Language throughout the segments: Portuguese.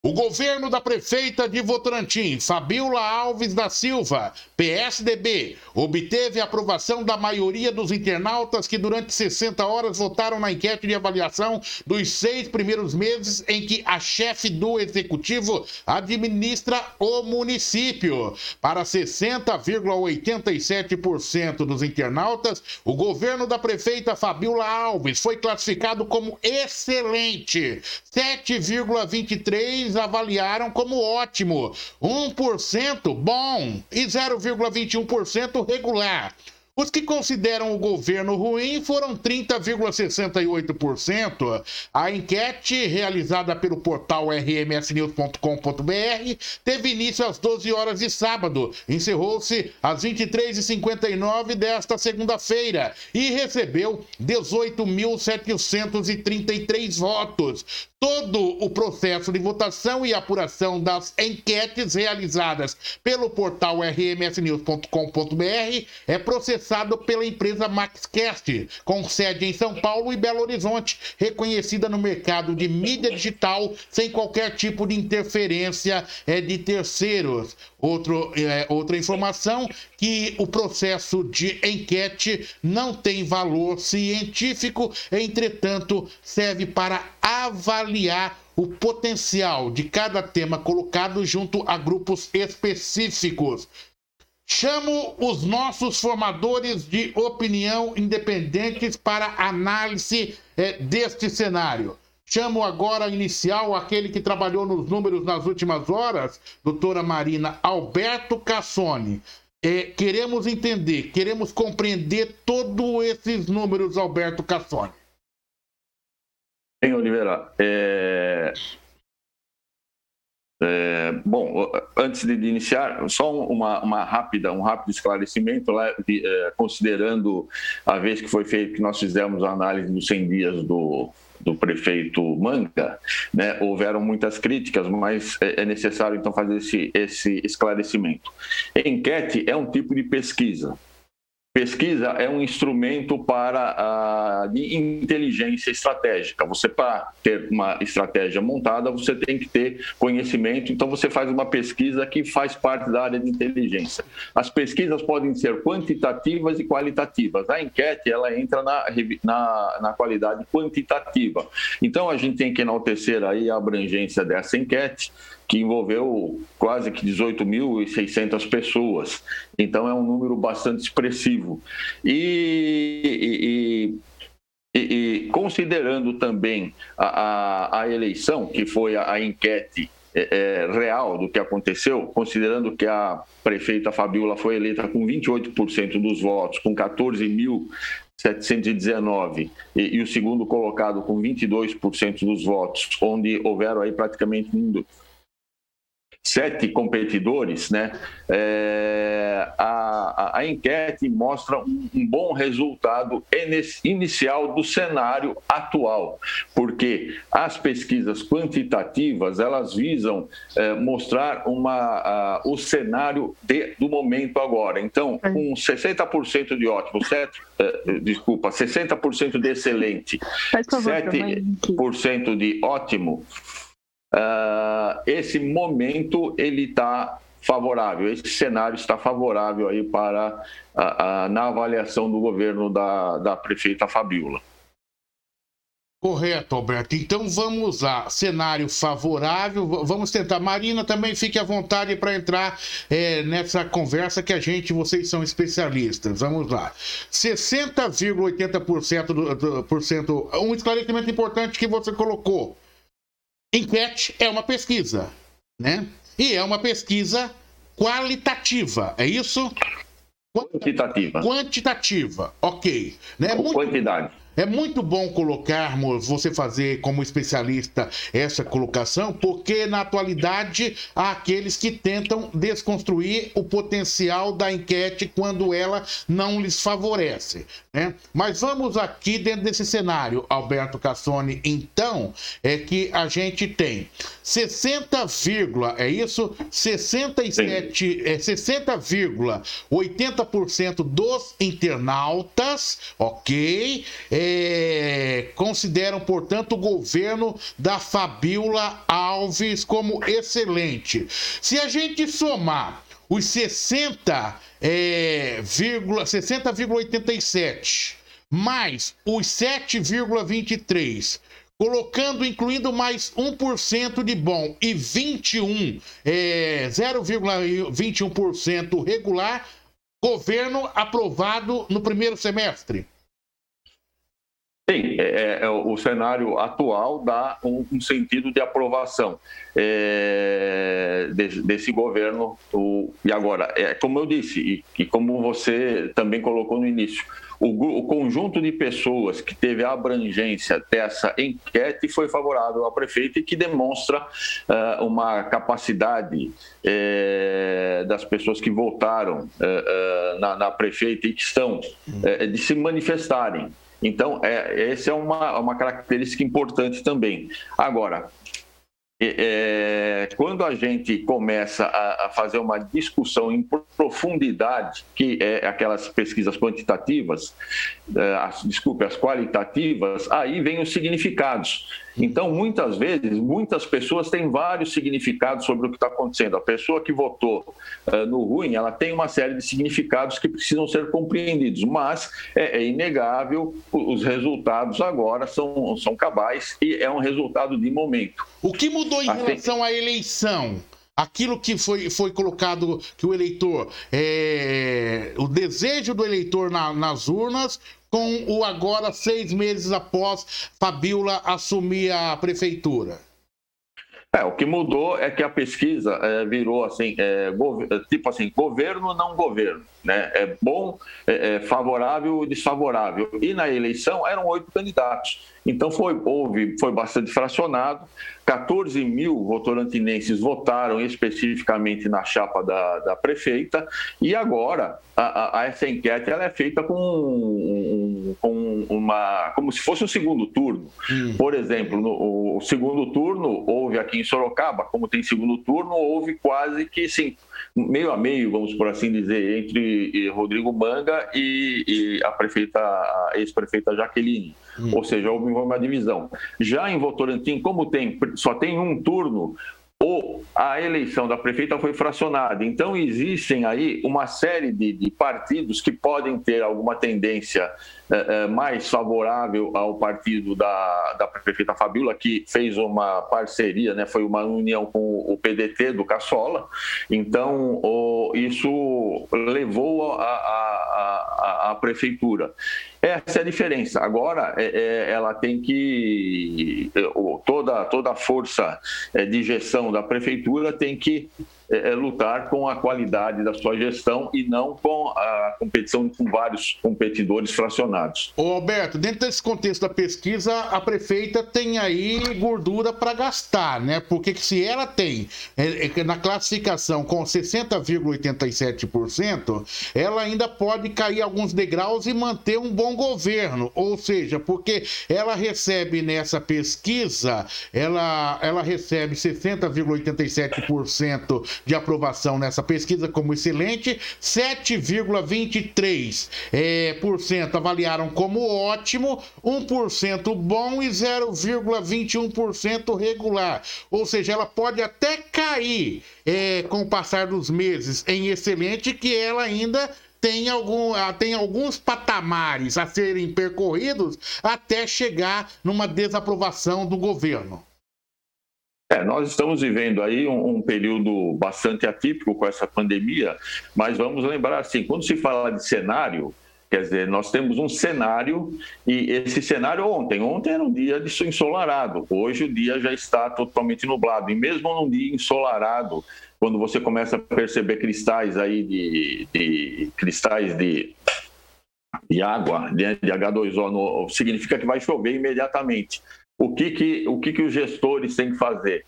O governo da prefeita de Votorantim, Fabiola Alves da Silva, PSDB, obteve a aprovação da maioria dos internautas que durante 60 horas votaram na enquete de avaliação dos seis primeiros meses em que a chefe do executivo administra o município. Para 60,87% dos internautas, o governo da prefeita Fabiola Alves foi classificado como excelente. 7,23% avaliaram como ótimo, 1% bom e 0,21% regular. Os que consideram o governo ruim foram 30,68%. A enquete realizada pelo portal rmsnews.com.br teve início às 12 horas de sábado, encerrou-se às 23h59 desta segunda-feira e recebeu 18.733 votos. Todo o processo de votação e apuração das enquetes realizadas pelo portal rmsnews.com.br é processado pela empresa MaxCast, com sede em São Paulo e Belo Horizonte, reconhecida no mercado de mídia digital sem qualquer tipo de interferência é, de terceiros. Outro, é, outra informação que o processo de enquete não tem valor científico, entretanto, serve para avaliar o potencial de cada tema colocado junto a grupos específicos. Chamo os nossos formadores de opinião independentes para análise é, deste cenário. Chamo agora inicial aquele que trabalhou nos números nas últimas horas, doutora Marina Alberto Cassoni. É, queremos entender, queremos compreender todos esses números, Alberto Cassoni. Bem, Oliveira, é... É, bom, antes de iniciar, só uma, uma, rápida, um rápido esclarecimento, lá, de, é, considerando a vez que foi feito que nós fizemos a análise dos 100 dias do, do prefeito Manga, né, houveram muitas críticas, mas é, é necessário então fazer esse, esse esclarecimento. Enquete é um tipo de pesquisa, Pesquisa é um instrumento para a de inteligência estratégica. Você, para ter uma estratégia montada, você tem que ter conhecimento. Então, você faz uma pesquisa que faz parte da área de inteligência. As pesquisas podem ser quantitativas e qualitativas. A enquete, ela entra na, na, na qualidade quantitativa. Então, a gente tem que enaltecer aí a abrangência dessa enquete que envolveu quase que 18.600 pessoas. Então é um número bastante expressivo. E, e, e, e considerando também a, a, a, eleição, que foi a, a enquete é, é, real do que aconteceu, considerando que a prefeita Fabiola foi eleita com 28% dos votos, com 14 mil 719 e, e, o segundo colocado com 22% dos votos, onde houveram aí praticamente sete competidores, né, é, a, a, a, enquete mostra um, um, bom resultado inicial do cenário atual, porque as pesquisas quantitativas elas visam é, mostrar uma, a, o cenário de, do momento agora. Então, com 60% de ótimo, certo? É, desculpa, 60% de excelente, favor, 7% de ótimo, uh, esse momento ele está favorável, esse cenário está favorável aí para a, na avaliação do governo da, da prefeita Fabiola. Correto, Alberto. Então vamos lá. Cenário favorável. Vamos tentar. Marina, também fique à vontade para entrar é, nessa conversa que a gente, vocês são especialistas. Vamos lá. 60,80% do, do, por cento, um esclarecimento importante que você colocou. Enquete é uma pesquisa, né? E é uma pesquisa qualitativa, é isso? Quantitativa. Quantitativa, ok. Né? Muito... quantidade. É muito bom colocarmos, você fazer como especialista essa colocação, porque na atualidade há aqueles que tentam desconstruir o potencial da enquete quando ela não lhes favorece. Né? Mas vamos aqui dentro desse cenário, Alberto Cassoni, então, é que a gente tem 60, é isso? 67, é 60,80% dos internautas, ok? É, consideram, portanto, o governo da Fabiola Alves como excelente. Se a gente somar os 60,87 é, 60,87 mais os 7,23 colocando, incluindo mais 1% de bom e 21, é, 0,21% regular, governo aprovado no primeiro semestre. Sim, é, é, é, o cenário atual dá um, um sentido de aprovação é, desse, desse, governo. O, e agora, é, como eu disse, e, e como você também colocou no início, o, o, conjunto de pessoas que teve a abrangência dessa enquete foi favorável ao prefeito e que demonstra uh, uma capacidade uh, das pessoas que votaram uh, na, na, prefeita e que estão de se manifestarem. Então, é, essa é uma, uma característica importante também. Agora, é, quando a gente começa a, a, fazer uma discussão em profundidade, que é aquelas pesquisas quantitativas, é, as, desculpe, as qualitativas, aí vem os significados. Então, muitas vezes, muitas pessoas têm vários significados sobre o que está acontecendo. A pessoa que votou uh, no ruim, ela tem uma série de significados que precisam ser compreendidos, mas é, é inegável, os resultados agora são, são cabais e é um resultado de momento. O que mudou em relação à eleição? Aquilo que foi, foi colocado, que o eleitor, é, o desejo do eleitor na, nas urnas, com o agora seis meses após Fabiola assumir a prefeitura? É, o que mudou é que a pesquisa é, virou assim, é, tipo assim, governo não governo, né? É bom, é, é favorável desfavorável. E na eleição eram oito candidatos. Então foi, houve, foi bastante fracionado. 14 mil votorantinenses votaram especificamente na chapa da, da prefeita e agora a, a, essa enquete ela é feita com, com uma como se fosse um segundo turno. Hum. Por exemplo, no o segundo turno houve aqui em Sorocaba, como tem segundo turno, houve quase que sim, meio a meio, vamos por assim dizer, entre Rodrigo Manga e, e a prefeita, a ex-prefeita Jaqueline. Hum. Ou seja, houve uma divisão. Já em Votorantim, como tem, só tem um turno, ou a eleição da prefeita foi fracionada. Então, existem aí uma série de, de partidos que podem ter alguma tendência é, mais favorável ao partido da, da prefeita Fabiola, que fez uma parceria, né, foi uma união com o PDT do Caçola. Então, o, isso levou a, a, a, a, prefeitura. Essa é a diferença. Agora, é, é, ela tem que. Toda, toda a força de gestão da prefeitura tem que é, é, lutar com a qualidade da sua gestão e não com a competição com vários competidores fracionados. Ô Alberto, dentro desse contexto da pesquisa, a prefeita tem aí gordura para gastar, né? Porque se ela tem é, é, na classificação com 60,87%, ela ainda pode cair alguns degraus e manter um bom governo. Ou seja, porque ela recebe nessa pesquisa, ela, ela recebe 60,87% de aprovação nessa pesquisa como excelente, 7,23% é, por cento avaliaram como ótimo, 1% bom e 0,21% regular. Ou seja, ela pode até cair é, com o passar dos meses em excelente, que ela ainda tem, algum, tem alguns patamares a serem percorridos até chegar numa desaprovação do governo. É, nós estamos vivendo aí um, um, período bastante atípico com essa pandemia, mas vamos lembrar assim, quando se fala de cenário, quer dizer, nós temos um cenário e esse cenário ontem, ontem era um dia de ensolarado, hoje o dia já está totalmente nublado e mesmo num dia ensolarado, quando você começa a perceber cristais aí de, de cristais de de água, de H2O, no, significa que vai chover imediatamente o que, que, o que, que os gestores têm que fazer?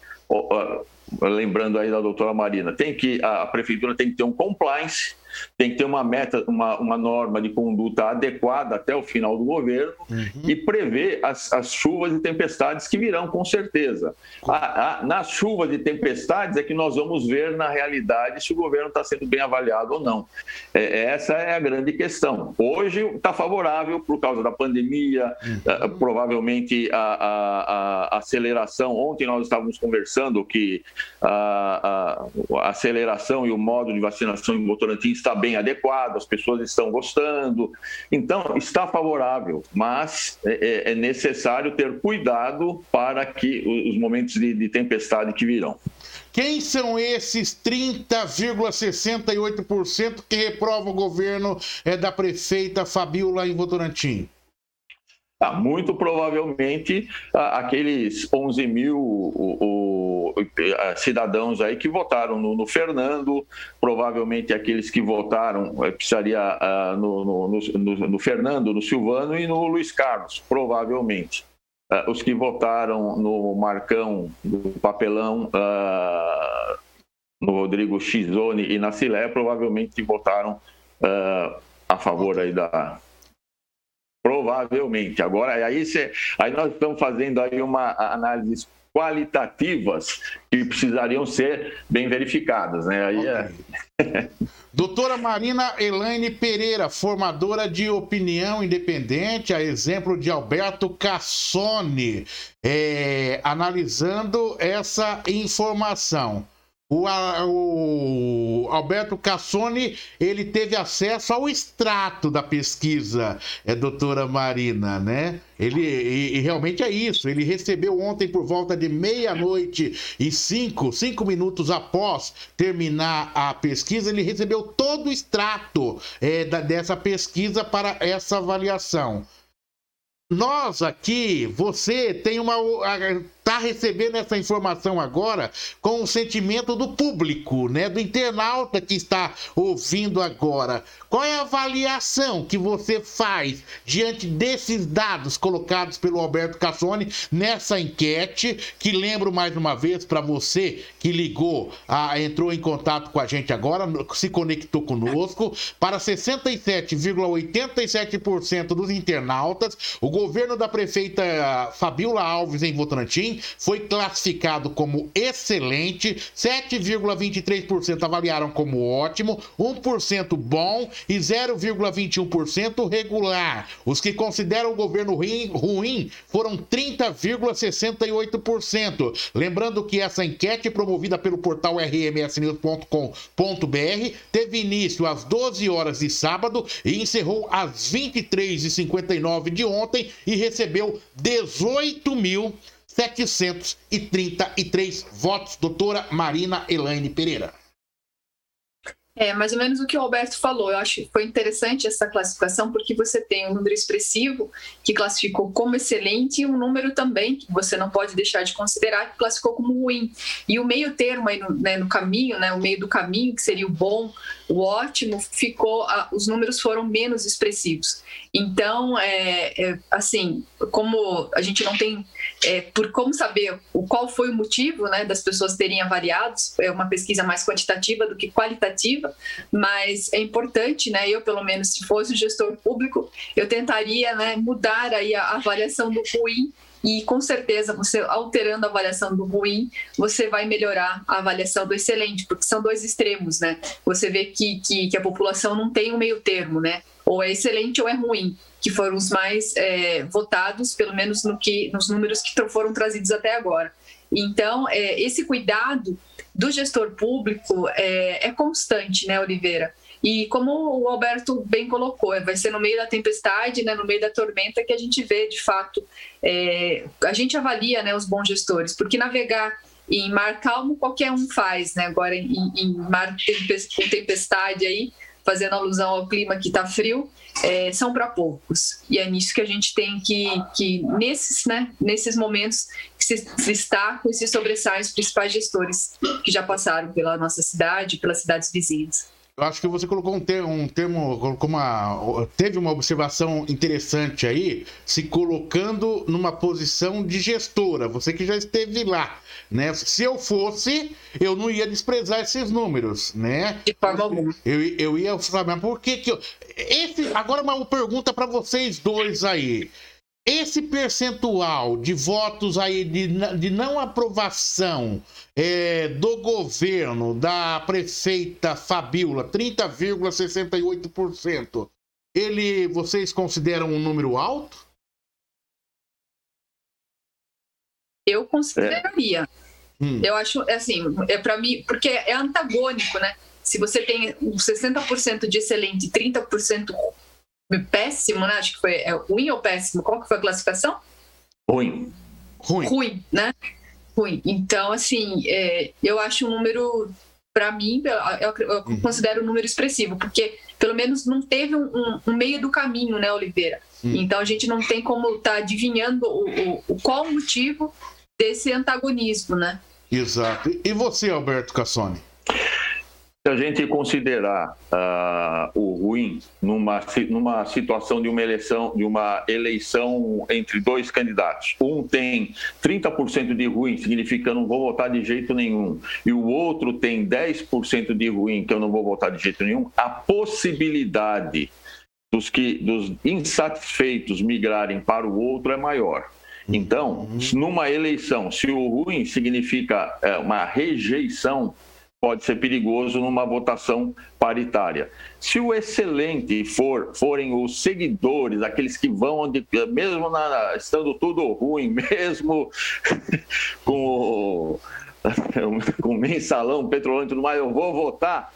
Lembrando aí da doutora Marina, tem que a prefeitura tem que ter um compliance tem que ter uma meta, uma, uma norma de conduta adequada até o final do governo uhum. e prever as, as chuvas e tempestades que virão, com certeza. A, a, nas chuvas e tempestades é que nós vamos ver, na realidade, se o governo está sendo bem avaliado ou não. É, essa é a grande questão. Hoje está favorável por causa da pandemia, uhum. uh, provavelmente a, a, aceleração. Ontem nós estávamos conversando que a, a, aceleração e o modo de vacinação em Votorantim está bem adequado, as pessoas estão gostando. Então, está favorável, mas é, é, é necessário ter cuidado para que os momentos de, de tempestade que virão. Quem são esses 30,68% que reprovam o governo é, da prefeita Fabiola em Votorantim? Ah, muito provavelmente aqueles 11 mil o, o, cidadãos aí que votaram no, no, Fernando, provavelmente aqueles que votaram eh, precisaria uh, no, no, no, Fernando, no Silvano e no Luiz Carlos, provavelmente. Uh, os que votaram no Marcão, do papelão, uh, no Rodrigo Xizone e na Silé, provavelmente votaram a favor aí da, Provavelmente. Agora, aí, cê, aí nós estamos fazendo aí uma análise qualitativas que precisariam ser bem verificadas, né? Aí é... Doutora Marina Elaine Pereira, formadora de opinião independente, a exemplo de Alberto Cassone, é, analisando essa informação. O, o, Alberto Cassoni ele teve acesso ao extrato da pesquisa, é doutora Marina, né? Ele e, e realmente é isso. Ele recebeu ontem por volta de meia-noite e cinco, cinco minutos após terminar a pesquisa, ele recebeu todo o extrato é, da, dessa pesquisa para essa avaliação. Nós aqui, você tem uma está recebendo essa informação agora com o sentimento do público, né, do internauta que está ouvindo agora. Qual é a avaliação que você faz diante desses dados colocados pelo Alberto Cassoni nessa enquete? Que lembro mais uma vez para você que ligou, a, entrou em contato com a gente agora, se conectou conosco, para 67,87% dos internautas, o governo da prefeita Fabiola Alves em Votorantim foi classificado como excelente, 7,23% avaliaram como ótimo, 1% bom e 0,21% regular. Os que consideram o governo ruim, foram 30,68%. Lembrando que essa enquete promovida pelo portal rmsnews.com.br teve início às 12 horas de sábado e encerrou às 23h59 de ontem e recebeu 18 mil 733 votos. Doutora Marina Elaine Pereira. É mais ou menos o que o Alberto falou. Eu acho que foi interessante essa classificação, porque você tem um número expressivo que classificou como excelente e um número também que você não pode deixar de considerar que classificou como ruim. E o meio termo aí no, né, no caminho, né, o meio do caminho, que seria o bom, o ótimo, ficou, os números foram menos expressivos. Então, é, é assim, como a gente não tem é, por como saber o qual foi o motivo né, das pessoas terem avaliado, é uma pesquisa mais quantitativa do que qualitativa, mas é importante, né, eu pelo menos se fosse o gestor público, eu tentaria né, mudar aí a avaliação do ruim e com certeza você alterando a avaliação do ruim, você vai melhorar a avaliação do excelente, porque são dois extremos, né? Você vê que, que, que a população não tem um meio termo, né? Ou é excelente ou é ruim que foram os mais é, votados, pelo menos no que, nos números que foram trazidos até agora. Então, é, esse cuidado do gestor público é, é, constante, né, Oliveira? E como o Alberto bem colocou, vai ser no meio da tempestade, né, no meio da tormenta, que a gente vê, de fato, é, a gente avalia né, os bons gestores, porque navegar em mar calmo qualquer um faz, né? Agora em, em mar com tempestade aí, fazendo alusão ao clima que está frio, é, são para poucos. E é nisso que a gente tem que, que nesses, né, nesses momentos, se, está e se sobressaem os principais gestores que já passaram pela nossa cidade, pelas cidades vizinhas. Eu acho que você colocou um termo, um termo colocou uma, teve uma observação interessante aí, se colocando numa posição de gestora, você que já esteve lá, né? Se eu fosse, eu não ia desprezar esses números, né? De forma alguma. Eu, eu ia falar, mas por que que eu... Esse, agora uma pergunta para vocês dois aí. Esse percentual de votos aí de, de não aprovação é, do governo da prefeita Fabiola, 30,68%, ele vocês consideram um número alto? Eu consideraria. É. Hum. Eu acho, assim, é para mim, porque é antagônico, né? Se você tem 60% de excelente e 30% péssimo, né? Acho que foi é, ruim ou péssimo? Qual que foi a classificação? Ruim. Ruim. Ruim, né? Ruim. Então, assim, é, eu acho um número, para mim, eu, eu uhum. considero um número expressivo, porque pelo menos não teve um, um, um meio do caminho, né, Oliveira? Uhum. Então a gente não tem como estar tá adivinhando o, o, o, qual o motivo desse antagonismo, né? Exato. E você, Alberto Cassoni? Se a gente considerar uh, o ruim numa, numa situação de uma eleição, de uma eleição entre dois candidatos, um tem 30% de ruim, significa não vou votar de jeito nenhum, e o outro tem 10% de ruim, que eu não vou votar de jeito nenhum, a possibilidade dos, que, dos insatisfeitos migrarem para o outro é maior. Então, uhum. numa eleição, se o ruim significa é, uma rejeição pode ser perigoso numa votação paritária. Se o excelente for forem os seguidores, aqueles que vão onde, mesmo na, estando tudo ruim, mesmo com com mensalão, petrolão e tudo mais, eu vou votar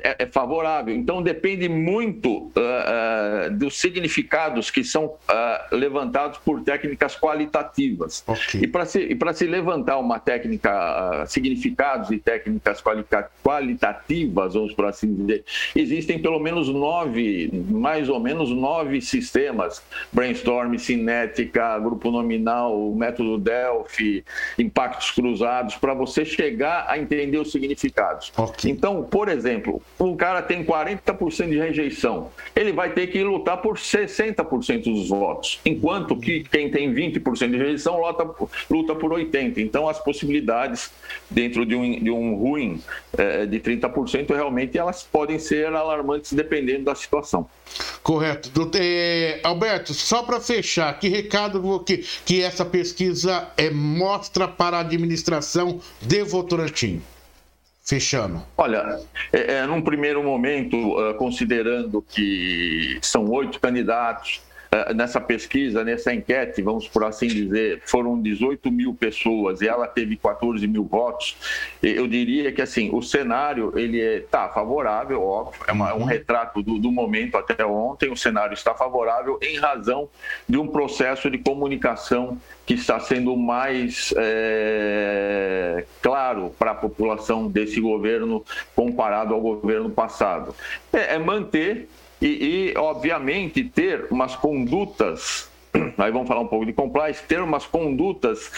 é, é, favorável. Então depende muito uh, uh, dos significados que são uh, levantados por técnicas qualitativas. Okay. E para se, se levantar uma técnica, significados e técnicas qualitativas, vamos por assim dizer, existem pelo menos nove, mais ou menos nove sistemas: brainstorm, cinética, grupo nominal, método Delphi, impactos cruzados, para você chegar a entender os significados. Okay. Então, por exemplo, um cara tem 40% de rejeição, ele vai ter que lutar por 60% dos votos, enquanto que quem tem 20% de rejeição luta, luta por 80%. Então, as possibilidades dentro de um, de um ruim é, de 30%, realmente elas podem ser alarmantes dependendo da situação. Correto. É, Alberto, só para fechar, que recado que, que essa pesquisa é, mostra para a administração de Votorantim? Fechando. Olha, é, é, num primeiro momento, uh, considerando que são oito candidatos, nessa pesquisa, nessa enquete, vamos por assim dizer, foram 18 mil pessoas e ela teve 14 mil votos, eu diria que assim, o cenário ele está é, favorável, óbvio, é uma, um uhum. retrato do, do momento até ontem, o cenário está favorável em razão de um processo de comunicação que está sendo mais é, claro para a população desse governo comparado ao governo passado. É, é manter e, e, obviamente, ter umas condutas. Aí vamos falar um pouco de compliance, ter umas condutas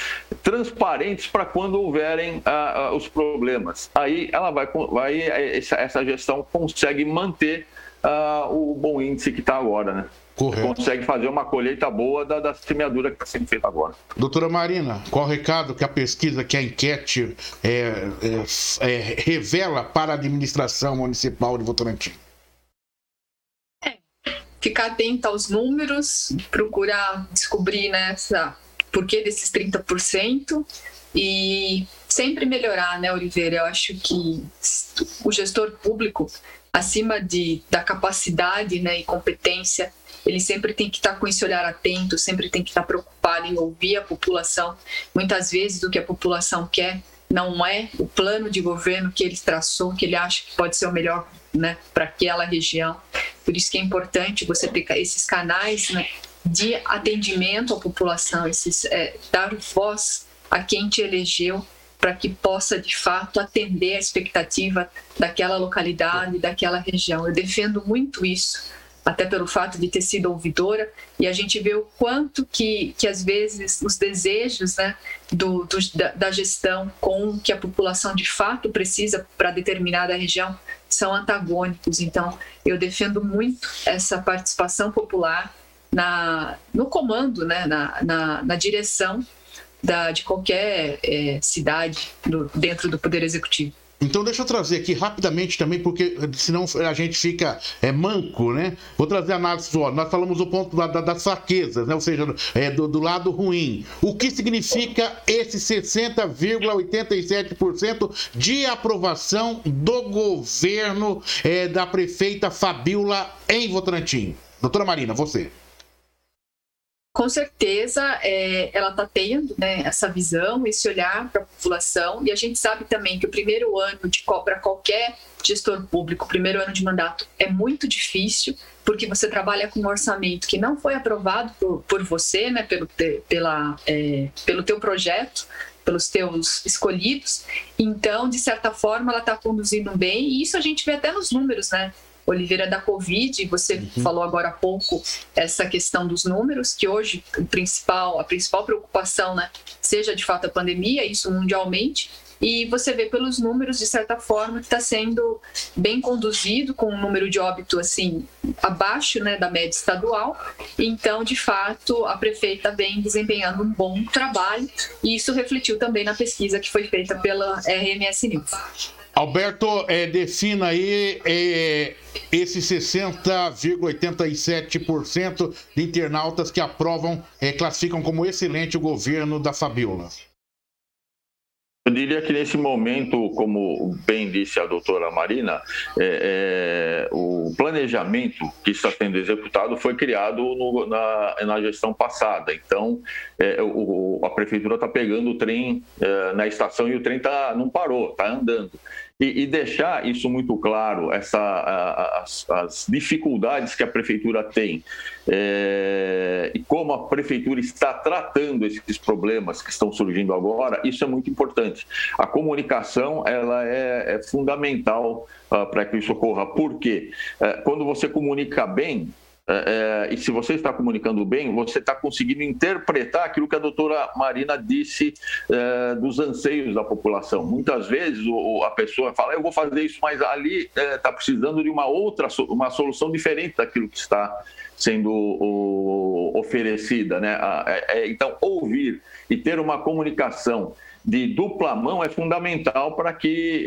transparentes para quando houverem ah, ah, os problemas. Aí ela vai, vai essa, essa gestão consegue manter ah, o bom índice que está agora, né? Correto. consegue fazer uma colheita boa da, da semeadura que está sendo feita agora. Doutora Marina, qual o recado que a pesquisa, que a enquete é, é, é, revela para a administração municipal de Votorantim? Ficar atenta aos números, procurar descobrir né, essa, porquê desses 30% e sempre melhorar, né, Oliveira? Eu acho que o gestor público, acima de, da capacidade né, e competência ele sempre tem que estar com esse olhar atento, sempre tem que estar preocupado em ouvir a população. Muitas vezes o que a população quer não é o plano de governo que ele traçou, que ele acha que pode ser o melhor né, para aquela região. Por isso que é importante você ter esses canais né, de atendimento à população, esses, é, dar voz a quem te elegeu para que possa de fato atender a expectativa daquela localidade, daquela região. Eu defendo muito isso até pelo fato de ter sido ouvidora, e a gente vê o quanto que, que às vezes os desejos né, do, do da, da, gestão com o que a população de fato precisa para determinada região são antagônicos. Então, eu defendo muito essa participação popular na, no comando, né, na, na, na direção da, de qualquer é, cidade do, dentro do Poder Executivo. Então deixa eu trazer aqui rapidamente também, porque senão a gente fica é, manco, né? Vou trazer a análise só. Nós falamos o ponto da, da, das fraquezas, né? ou seja, é, do, do, lado ruim. O que significa esse 60,87% de aprovação do governo é, da prefeita Fabiola em Votrantim? Doutora Marina, você com certeza é, ela está tendo né, essa visão, esse olhar para a população, e a gente sabe também que o primeiro ano para qualquer gestor público, o primeiro ano de mandato é muito difícil, porque você trabalha com um orçamento que não foi aprovado por, por você, né, pelo, pela, é, pelo teu projeto, pelos teus escolhidos. Então, de certa forma, ela está conduzindo bem, e isso a gente vê até nos números, né? Oliveira da Covid, você uhum. falou agora há pouco essa questão dos números, que hoje o principal, a principal preocupação, né, seja de fato a pandemia, isso mundialmente, e você vê pelos números, de certa forma, que está sendo bem conduzido, com um número de óbito assim abaixo né, da média estadual. Então, de fato, a prefeita vem desempenhando um bom trabalho, e isso refletiu também na pesquisa que foi feita pela RMS News. Alberto, é, defina aí é, esses 60,87% de internautas que aprovam, é, classificam como excelente o governo da Fabiola. Eu diria que nesse momento, como bem disse a doutora Marina, é, é, o planejamento que está sendo executado foi criado no, na, na, gestão passada. Então, é, o, a prefeitura está pegando o trem é, na estação e o trem tá, não parou, está andando. E, e, deixar isso muito claro, essa, a, as, as, dificuldades que a prefeitura tem é, e como a prefeitura está tratando esses problemas que estão surgindo agora, isso é muito importante. A comunicação ela é, é fundamental uh, para que isso ocorra. Por quê? Uh, quando você comunica bem, é, é, e se você está comunicando bem, você está conseguindo interpretar aquilo que a doutora Marina disse é, dos anseios da população. Muitas vezes o, a pessoa fala, eu vou fazer isso, mas ali está é, precisando de uma outra, uma solução diferente daquilo que está sendo o, oferecida. Né? É, é, então, ouvir e ter uma comunicação de dupla mão é fundamental para que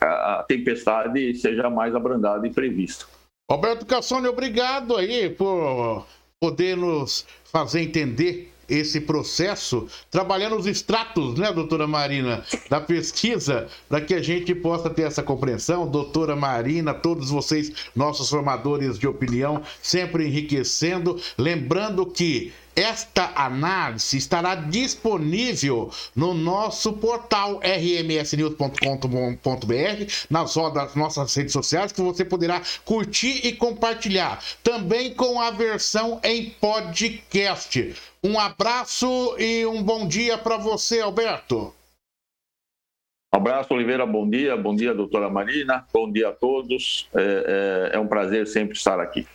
a tempestade seja mais abrandada e prevista. Roberto Cassone, obrigado aí por poder nos fazer entender esse processo, trabalhando os extratos, né, doutora Marina, da pesquisa, para que a gente possa ter essa compreensão. Doutora Marina, todos vocês, nossos formadores de opinião, sempre enriquecendo. Lembrando que esta análise estará disponível no nosso portal rmsnews.com.br, nas nossas redes sociais, que você poderá curtir e compartilhar. Também com a versão em podcast. Um abraço e um bom dia para você, Alberto. Abraço, Oliveira. Bom dia. Bom dia, doutora Marina. Bom dia a todos. é, é, é um prazer sempre estar aqui.